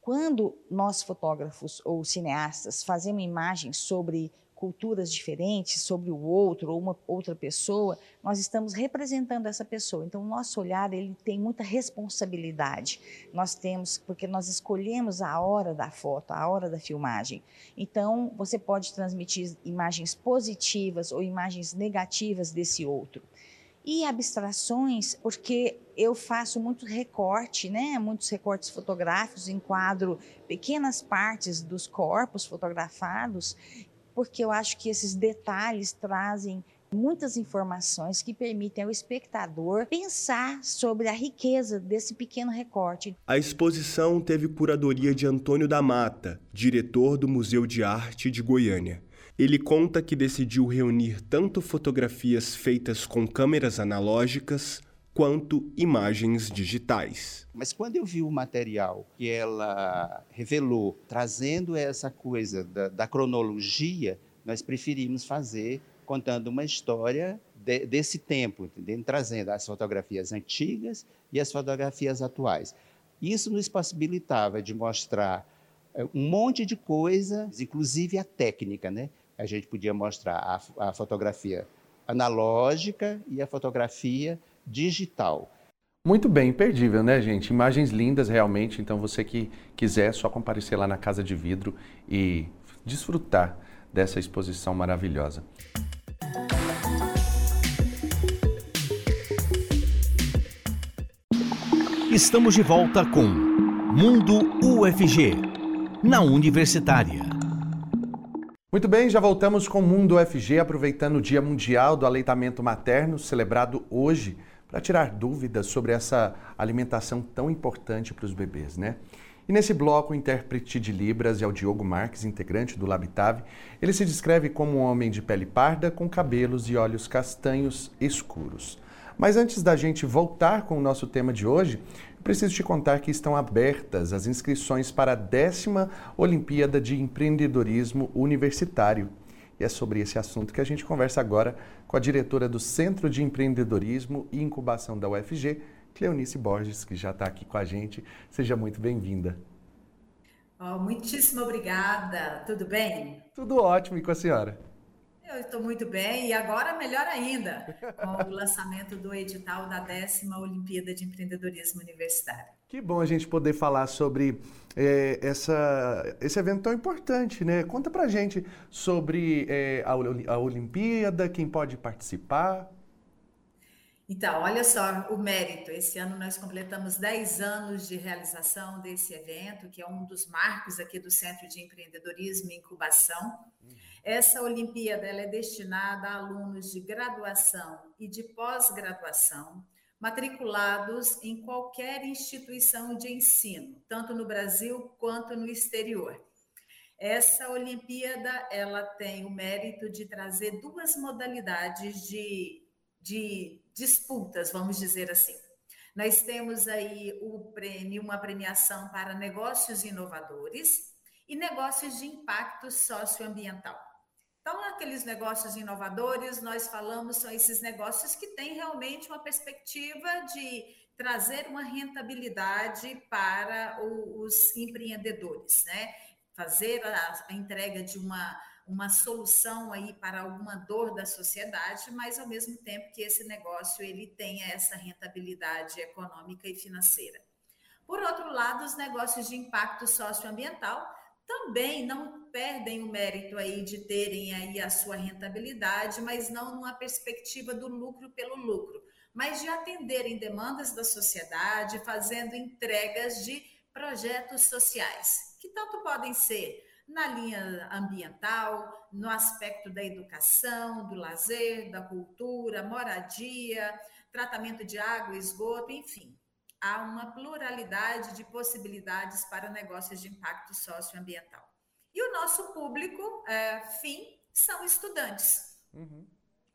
Quando nós, fotógrafos ou cineastas, fazemos imagens sobre culturas diferentes, sobre o outro ou uma outra pessoa, nós estamos representando essa pessoa. Então, o nosso olhar ele tem muita responsabilidade. Nós temos, porque nós escolhemos a hora da foto, a hora da filmagem. Então, você pode transmitir imagens positivas ou imagens negativas desse outro. E abstrações, porque eu faço muito recorte, né? Muitos recortes fotográficos, enquadro pequenas partes dos corpos fotografados porque eu acho que esses detalhes trazem muitas informações que permitem ao espectador pensar sobre a riqueza desse pequeno recorte. A exposição teve curadoria de Antônio da Mata, diretor do Museu de Arte de Goiânia. Ele conta que decidiu reunir tanto fotografias feitas com câmeras analógicas quanto imagens digitais. Mas quando eu vi o material que ela revelou, trazendo essa coisa da, da cronologia, nós preferimos fazer contando uma história de, desse tempo, trazendo as fotografias antigas e as fotografias atuais. Isso nos possibilitava de mostrar eh, um monte de coisas, inclusive a técnica, né? A gente podia mostrar a, a fotografia analógica e a fotografia digital. Muito bem, imperdível, né, gente? Imagens lindas realmente. Então, você que quiser, é só comparecer lá na Casa de Vidro e desfrutar dessa exposição maravilhosa. Estamos de volta com Mundo UFG, na Universitária. Muito bem, já voltamos com o Mundo UFG, aproveitando o Dia Mundial do Aleitamento Materno, celebrado hoje para tirar dúvidas sobre essa alimentação tão importante para os bebês, né? E nesse bloco, o intérprete de Libras é o Diogo Marques, integrante do Labitave. Ele se descreve como um homem de pele parda, com cabelos e olhos castanhos escuros. Mas antes da gente voltar com o nosso tema de hoje, preciso te contar que estão abertas as inscrições para a décima Olimpíada de Empreendedorismo Universitário. E é sobre esse assunto que a gente conversa agora com a diretora do Centro de Empreendedorismo e Incubação da UFG, Cleonice Borges, que já está aqui com a gente. Seja muito bem-vinda. Oh, muitíssimo obrigada. Tudo bem? Tudo ótimo. E com a senhora? Eu estou muito bem e agora melhor ainda, com o lançamento do edital da décima Olimpíada de Empreendedorismo Universitário. Que bom a gente poder falar sobre é, essa, esse evento tão importante, né? Conta pra gente sobre é, a, a Olimpíada, quem pode participar. Então, olha só o mérito. Esse ano nós completamos 10 anos de realização desse evento, que é um dos marcos aqui do Centro de Empreendedorismo e Incubação. Essa Olimpíada é destinada a alunos de graduação e de pós-graduação matriculados em qualquer instituição de ensino, tanto no Brasil quanto no exterior. Essa Olimpíada ela tem o mérito de trazer duas modalidades de, de disputas, vamos dizer assim. Nós temos aí o prêmio, uma premiação para negócios inovadores e negócios de impacto socioambiental. Então, aqueles negócios inovadores, nós falamos, são esses negócios que têm realmente uma perspectiva de trazer uma rentabilidade para os empreendedores, né? Fazer a, a entrega de uma, uma solução aí para alguma dor da sociedade, mas ao mesmo tempo que esse negócio ele tenha essa rentabilidade econômica e financeira. Por outro lado, os negócios de impacto socioambiental também não perdem o mérito aí de terem aí a sua rentabilidade, mas não numa perspectiva do lucro pelo lucro, mas de atenderem demandas da sociedade, fazendo entregas de projetos sociais, que tanto podem ser na linha ambiental, no aspecto da educação, do lazer, da cultura, moradia, tratamento de água, esgoto, enfim há uma pluralidade de possibilidades para negócios de impacto socioambiental. E o nosso público, é, fim, são estudantes. Uhum.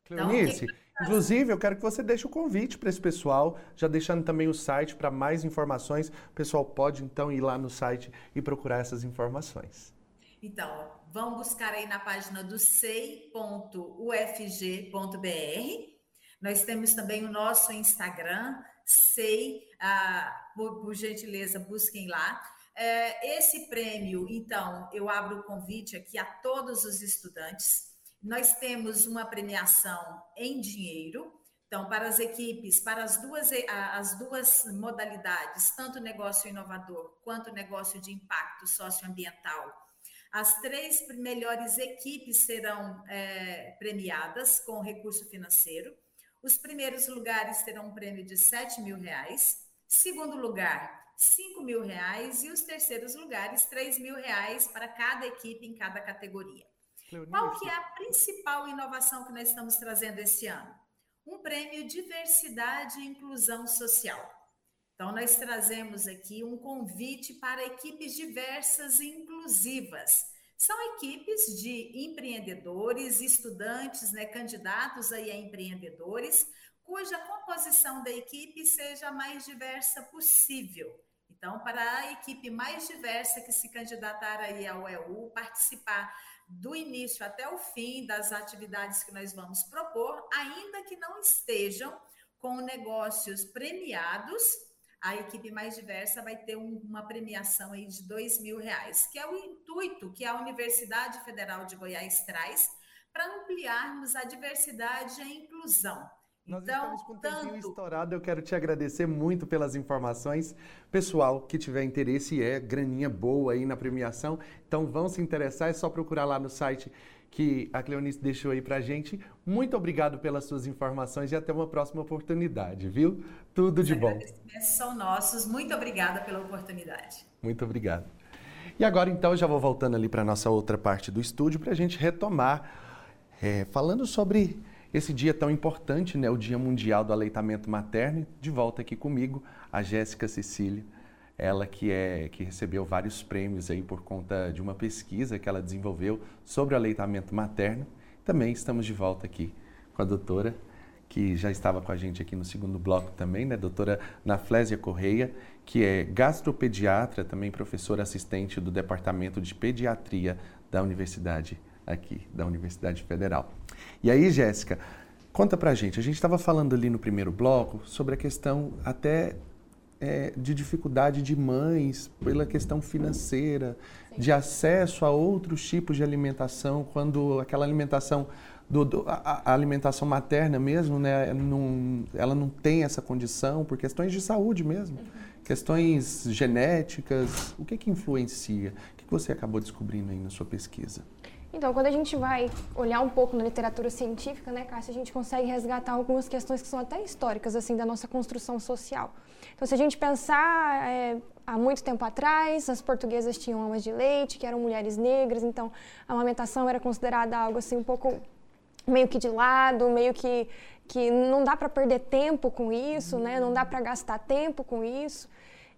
Cleonice, então, inclusive eu quero que você deixe o convite para esse pessoal, já deixando também o site para mais informações. O pessoal pode então ir lá no site e procurar essas informações. Então, vão buscar aí na página do sei.ufg.br Nós temos também o nosso Instagram, sei, ah, por, por, gentileza, busquem lá. É, esse prêmio, então, eu abro o convite aqui a todos os estudantes. Nós temos uma premiação em dinheiro, então, para as equipes, para as duas, as duas modalidades, tanto negócio inovador quanto negócio de impacto socioambiental, as três melhores equipes serão é, premiadas com recurso financeiro. Os primeiros lugares terão um prêmio de 7 mil reais. Segundo lugar, 5 mil reais. E os terceiros lugares, 3 mil reais para cada equipe em cada categoria. Qual que é a principal inovação que nós estamos trazendo esse ano? Um prêmio Diversidade e Inclusão Social. Então, nós trazemos aqui um convite para equipes diversas e inclusivas são equipes de empreendedores, estudantes, né, candidatos aí a empreendedores, cuja composição da equipe seja a mais diversa possível. Então, para a equipe mais diversa que se candidatar aí ao EU, participar do início até o fim das atividades que nós vamos propor, ainda que não estejam com negócios premiados, a equipe mais diversa vai ter um, uma premiação aí de dois mil reais, que é o intuito que a Universidade Federal de Goiás traz para ampliarmos a diversidade e a inclusão. Nós então, estamos com o tempinho tanto... estourado. Eu quero te agradecer muito pelas informações. Pessoal que tiver interesse, é graninha boa aí na premiação. Então, vão se interessar, é só procurar lá no site que a Cleonice deixou aí pra gente. Muito obrigado pelas suas informações e até uma próxima oportunidade, viu? Tudo de bom. São nossos. Muito obrigada pela oportunidade. Muito obrigado. E agora, então, eu já vou voltando ali para nossa outra parte do estúdio para a gente retomar, é, falando sobre esse dia tão importante, né, o Dia Mundial do Aleitamento Materno. De volta aqui comigo, a Jéssica Cecília ela que é que recebeu vários prêmios aí por conta de uma pesquisa que ela desenvolveu sobre o aleitamento materno. Também estamos de volta aqui com a doutora que já estava com a gente aqui no segundo bloco também, né, doutora Naflésia Correia, que é gastropediatra, também professora assistente do Departamento de Pediatria da Universidade aqui, da Universidade Federal. E aí, Jéssica, conta pra gente, a gente estava falando ali no primeiro bloco sobre a questão até é, de dificuldade de mães pela questão financeira, Sim. de acesso a outros tipos de alimentação, quando aquela alimentação do, do a, a, alimentação materna mesmo, né, não, ela não tem essa condição por questões de saúde mesmo, uhum. questões genéticas. O que que influencia? O que você acabou descobrindo aí na sua pesquisa? Então, quando a gente vai olhar um pouco na literatura científica, né, Cássia, a gente consegue resgatar algumas questões que são até históricas, assim, da nossa construção social. Então, se a gente pensar é, há muito tempo atrás, as portuguesas tinham amas de leite, que eram mulheres negras, então a amamentação era considerada algo, assim, um pouco meio que de lado, meio que, que não dá para perder tempo com isso, né, não dá para gastar tempo com isso.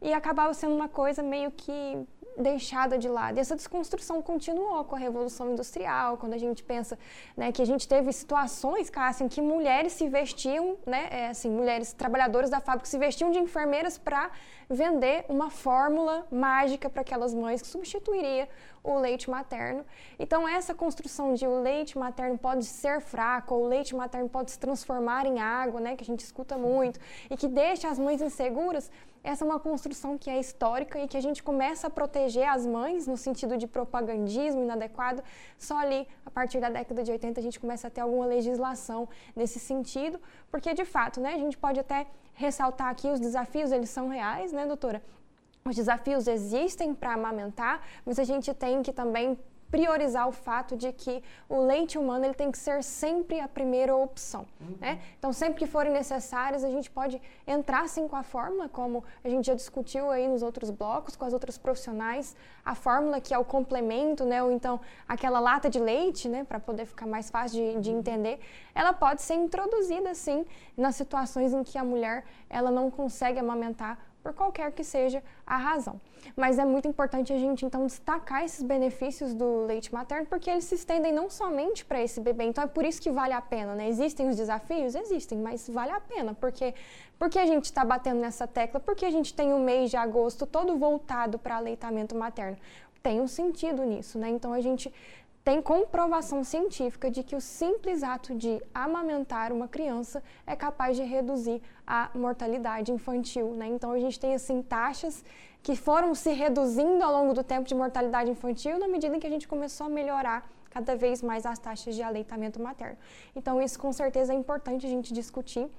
E acabava sendo uma coisa meio que deixada de lado. E essa desconstrução continuou com a Revolução Industrial, quando a gente pensa né, que a gente teve situações, Cássia, em que mulheres se vestiam, né, é, assim, mulheres trabalhadoras da fábrica se vestiam de enfermeiras para vender uma fórmula mágica para aquelas mães que substituiria o leite materno. Então, essa construção de o leite materno pode ser fraco, ou o leite materno pode se transformar em água, né, que a gente escuta muito, e que deixa as mães inseguras, essa é uma construção que é histórica e que a gente começa a proteger as mães no sentido de propagandismo inadequado. Só ali, a partir da década de 80, a gente começa a ter alguma legislação nesse sentido, porque de fato, né, a gente pode até ressaltar aqui os desafios, eles são reais, né, doutora? Os desafios existem para amamentar, mas a gente tem que também priorizar o fato de que o leite humano ele tem que ser sempre a primeira opção. Uhum. Né? Então, sempre que forem necessárias, a gente pode entrar sim com a fórmula, como a gente já discutiu aí nos outros blocos, com as outras profissionais, a fórmula que é o complemento, né? ou então aquela lata de leite, né? para poder ficar mais fácil de, de entender, ela pode ser introduzida sim nas situações em que a mulher ela não consegue amamentar por qualquer que seja a razão. Mas é muito importante a gente então destacar esses benefícios do leite materno, porque eles se estendem não somente para esse bebê. Então é por isso que vale a pena, né? Existem os desafios? Existem, mas vale a pena, porque porque a gente está batendo nessa tecla, porque a gente tem o mês de agosto todo voltado para aleitamento materno. Tem um sentido nisso, né? Então a gente tem comprovação científica de que o simples ato de amamentar uma criança é capaz de reduzir a mortalidade infantil, né? Então a gente tem assim taxas que foram se reduzindo ao longo do tempo de mortalidade infantil na medida em que a gente começou a melhorar cada vez mais as taxas de aleitamento materno. Então isso com certeza é importante a gente discutir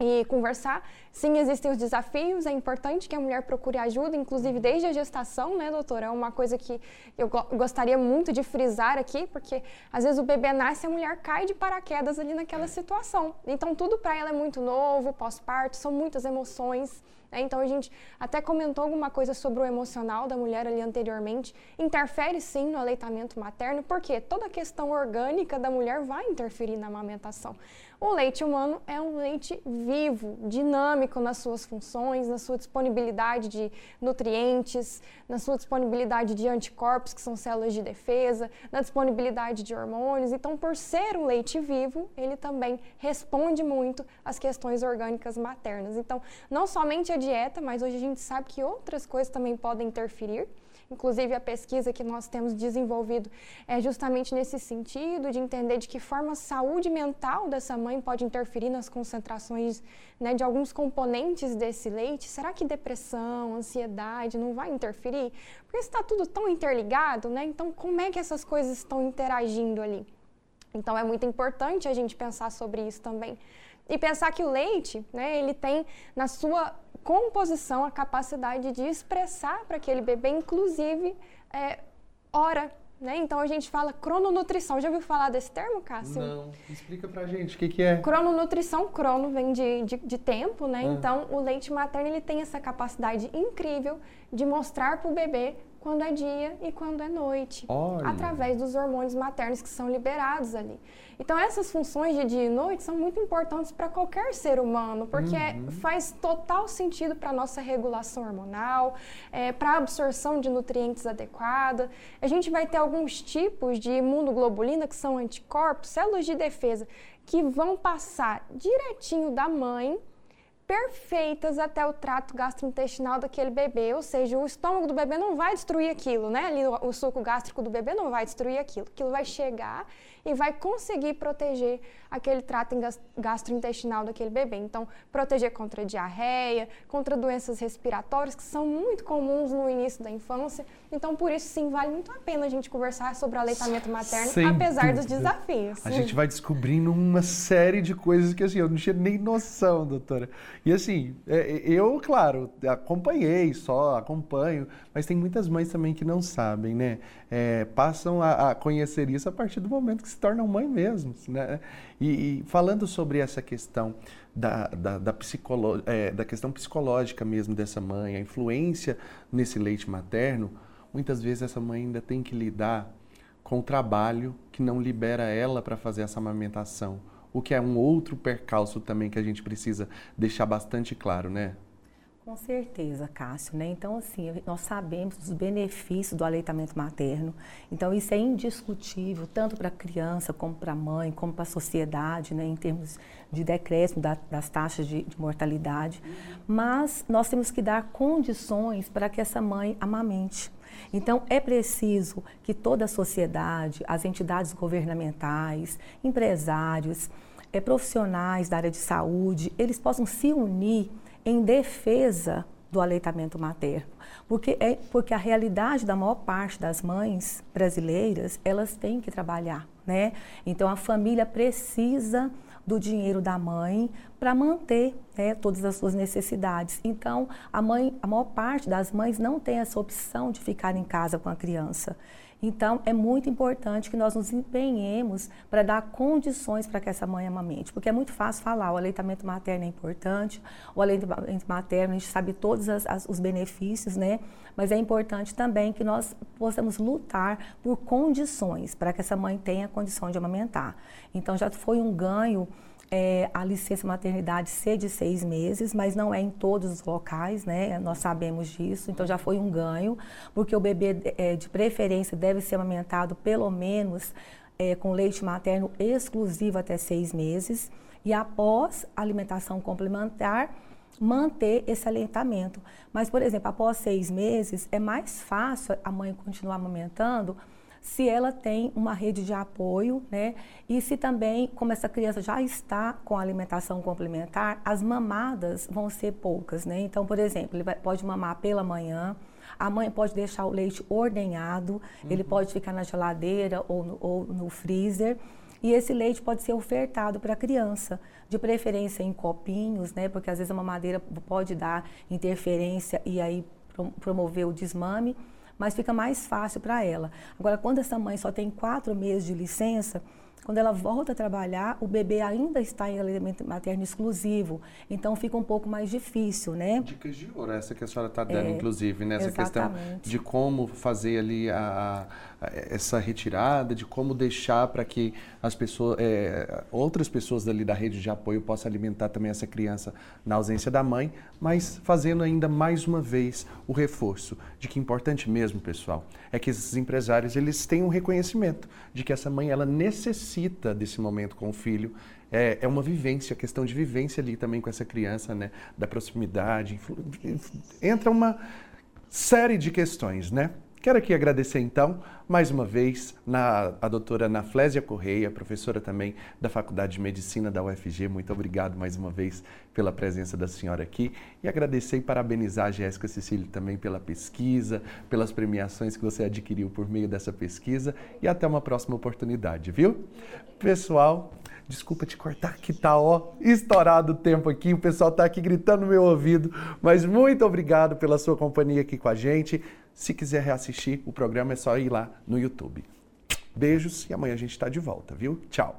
e conversar. Sim, existem os desafios, é importante que a mulher procure ajuda, inclusive desde a gestação, né, doutora? É uma coisa que eu gostaria muito de frisar aqui, porque às vezes o bebê nasce e a mulher cai de paraquedas ali naquela situação. Então, tudo para ela é muito novo, pós-parto, são muitas emoções. Né? Então, a gente até comentou alguma coisa sobre o emocional da mulher ali anteriormente. Interfere sim no aleitamento materno, porque toda a questão orgânica da mulher vai interferir na amamentação. O leite humano é um leite vivo, dinâmico nas suas funções, na sua disponibilidade de nutrientes, na sua disponibilidade de anticorpos, que são células de defesa, na disponibilidade de hormônios. Então, por ser um leite vivo, ele também responde muito às questões orgânicas maternas. Então, não somente a dieta, mas hoje a gente sabe que outras coisas também podem interferir. Inclusive, a pesquisa que nós temos desenvolvido é justamente nesse sentido, de entender de que forma a saúde mental dessa mãe pode interferir nas concentrações né, de alguns componentes desse leite. Será que depressão, ansiedade não vai interferir? Porque está tudo tão interligado, né? Então, como é que essas coisas estão interagindo ali? Então, é muito importante a gente pensar sobre isso também. E pensar que o leite, né, ele tem na sua composição a capacidade de expressar para aquele bebê, inclusive, é, hora. Né? Então a gente fala crononutrição. Já ouviu falar desse termo, Cássio? Não. Explica pra gente o que, que é. Crononutrição, crono vem de, de, de tempo, né? Ah. Então o leite materno ele tem essa capacidade incrível de mostrar para o bebê quando é dia e quando é noite, Olha. através dos hormônios maternos que são liberados ali. Então, essas funções de dia e noite são muito importantes para qualquer ser humano, porque uhum. faz total sentido para a nossa regulação hormonal, é, para a absorção de nutrientes adequada. A gente vai ter alguns tipos de imunoglobulina, que são anticorpos, células de defesa, que vão passar direitinho da mãe perfeitas até o trato gastrointestinal daquele bebê, ou seja, o estômago do bebê não vai destruir aquilo, né? Ali o, o suco gástrico do bebê não vai destruir aquilo. Aquilo vai chegar e vai conseguir proteger aquele trato gastrointestinal daquele bebê. Então, proteger contra diarreia, contra doenças respiratórias que são muito comuns no início da infância. Então, por isso, sim, vale muito a pena a gente conversar sobre o aleitamento materno, Sem apesar dúvida. dos desafios. A gente vai descobrindo uma série de coisas que, assim, eu não tinha nem noção, doutora. E, assim, é, eu, claro, acompanhei, só acompanho, mas tem muitas mães também que não sabem, né? É, passam a, a conhecer isso a partir do momento que se tornam mãe mesmo, né? E, e falando sobre essa questão da, da, da, psicolo, é, da questão psicológica mesmo dessa mãe, a influência nesse leite materno, muitas vezes essa mãe ainda tem que lidar com o trabalho que não libera ela para fazer essa amamentação, o que é um outro percalço também que a gente precisa deixar bastante claro, né? Com certeza, Cássio, né? Então, assim, nós sabemos dos benefícios do aleitamento materno. Então, isso é indiscutível, tanto para a criança, como para a mãe, como para a sociedade, né? Em termos de decréscimo da, das taxas de, de mortalidade. Mas nós temos que dar condições para que essa mãe amamente. Então, é preciso que toda a sociedade, as entidades governamentais, empresários, é, profissionais da área de saúde, eles possam se unir em defesa do aleitamento materno, porque é porque a realidade da maior parte das mães brasileiras elas têm que trabalhar, né? Então a família precisa do dinheiro da mãe para manter né, todas as suas necessidades. Então a mãe, a maior parte das mães não tem essa opção de ficar em casa com a criança. Então, é muito importante que nós nos empenhemos para dar condições para que essa mãe amamente, porque é muito fácil falar, o aleitamento materno é importante, o aleitamento materno, a gente sabe todos as, as, os benefícios, né? Mas é importante também que nós possamos lutar por condições, para que essa mãe tenha condição de amamentar. Então, já foi um ganho é, a licença maternidade ser de seis meses, mas não é em todos os locais, né? Nós sabemos disso, então já foi um ganho, porque o bebê é, de preferência deve ser amamentado pelo menos é, com leite materno exclusivo até seis meses e após alimentação complementar manter esse aleitamento. Mas, por exemplo, após seis meses, é mais fácil a mãe continuar amamentando se ela tem uma rede de apoio, né? E se também, como essa criança já está com alimentação complementar, as mamadas vão ser poucas, né? Então, por exemplo, ele vai, pode mamar pela manhã, a mãe pode deixar o leite ordenhado, uhum. ele pode ficar na geladeira ou no, ou no freezer. E esse leite pode ser ofertado para a criança, de preferência em copinhos, né? Porque às vezes a mamadeira pode dar interferência e aí promover o desmame, mas fica mais fácil para ela. Agora, quando essa mãe só tem quatro meses de licença, quando ela volta a trabalhar, o bebê ainda está em alimento materno exclusivo, então fica um pouco mais difícil, né? Dicas de ouro, essa que a senhora está dando, é, inclusive, nessa né? questão de como fazer ali a, essa retirada, de como deixar para que as pessoas, é, outras pessoas ali da rede de apoio possam alimentar também essa criança na ausência da mãe, mas fazendo ainda mais uma vez o reforço de que importante mesmo, pessoal, é que esses empresários eles tenham um reconhecimento de que essa mãe ela necessita desse momento com o filho, é, é, uma vivência, questão de vivência ali também com essa criança, né? Da proximidade. Entra uma série de questões, né? Quero aqui agradecer então, mais uma vez, na, a doutora Naflésia Correia, professora também da Faculdade de Medicina da UFG. Muito obrigado mais uma vez pela presença da senhora aqui. E agradecer e parabenizar a Jéssica Cecília também pela pesquisa, pelas premiações que você adquiriu por meio dessa pesquisa. E até uma próxima oportunidade, viu? Pessoal, Desculpa te cortar, que tá ó, estourado o tempo aqui, o pessoal tá aqui gritando no meu ouvido, mas muito obrigado pela sua companhia aqui com a gente. Se quiser reassistir o programa é só ir lá no YouTube. Beijos e amanhã a gente está de volta, viu? Tchau.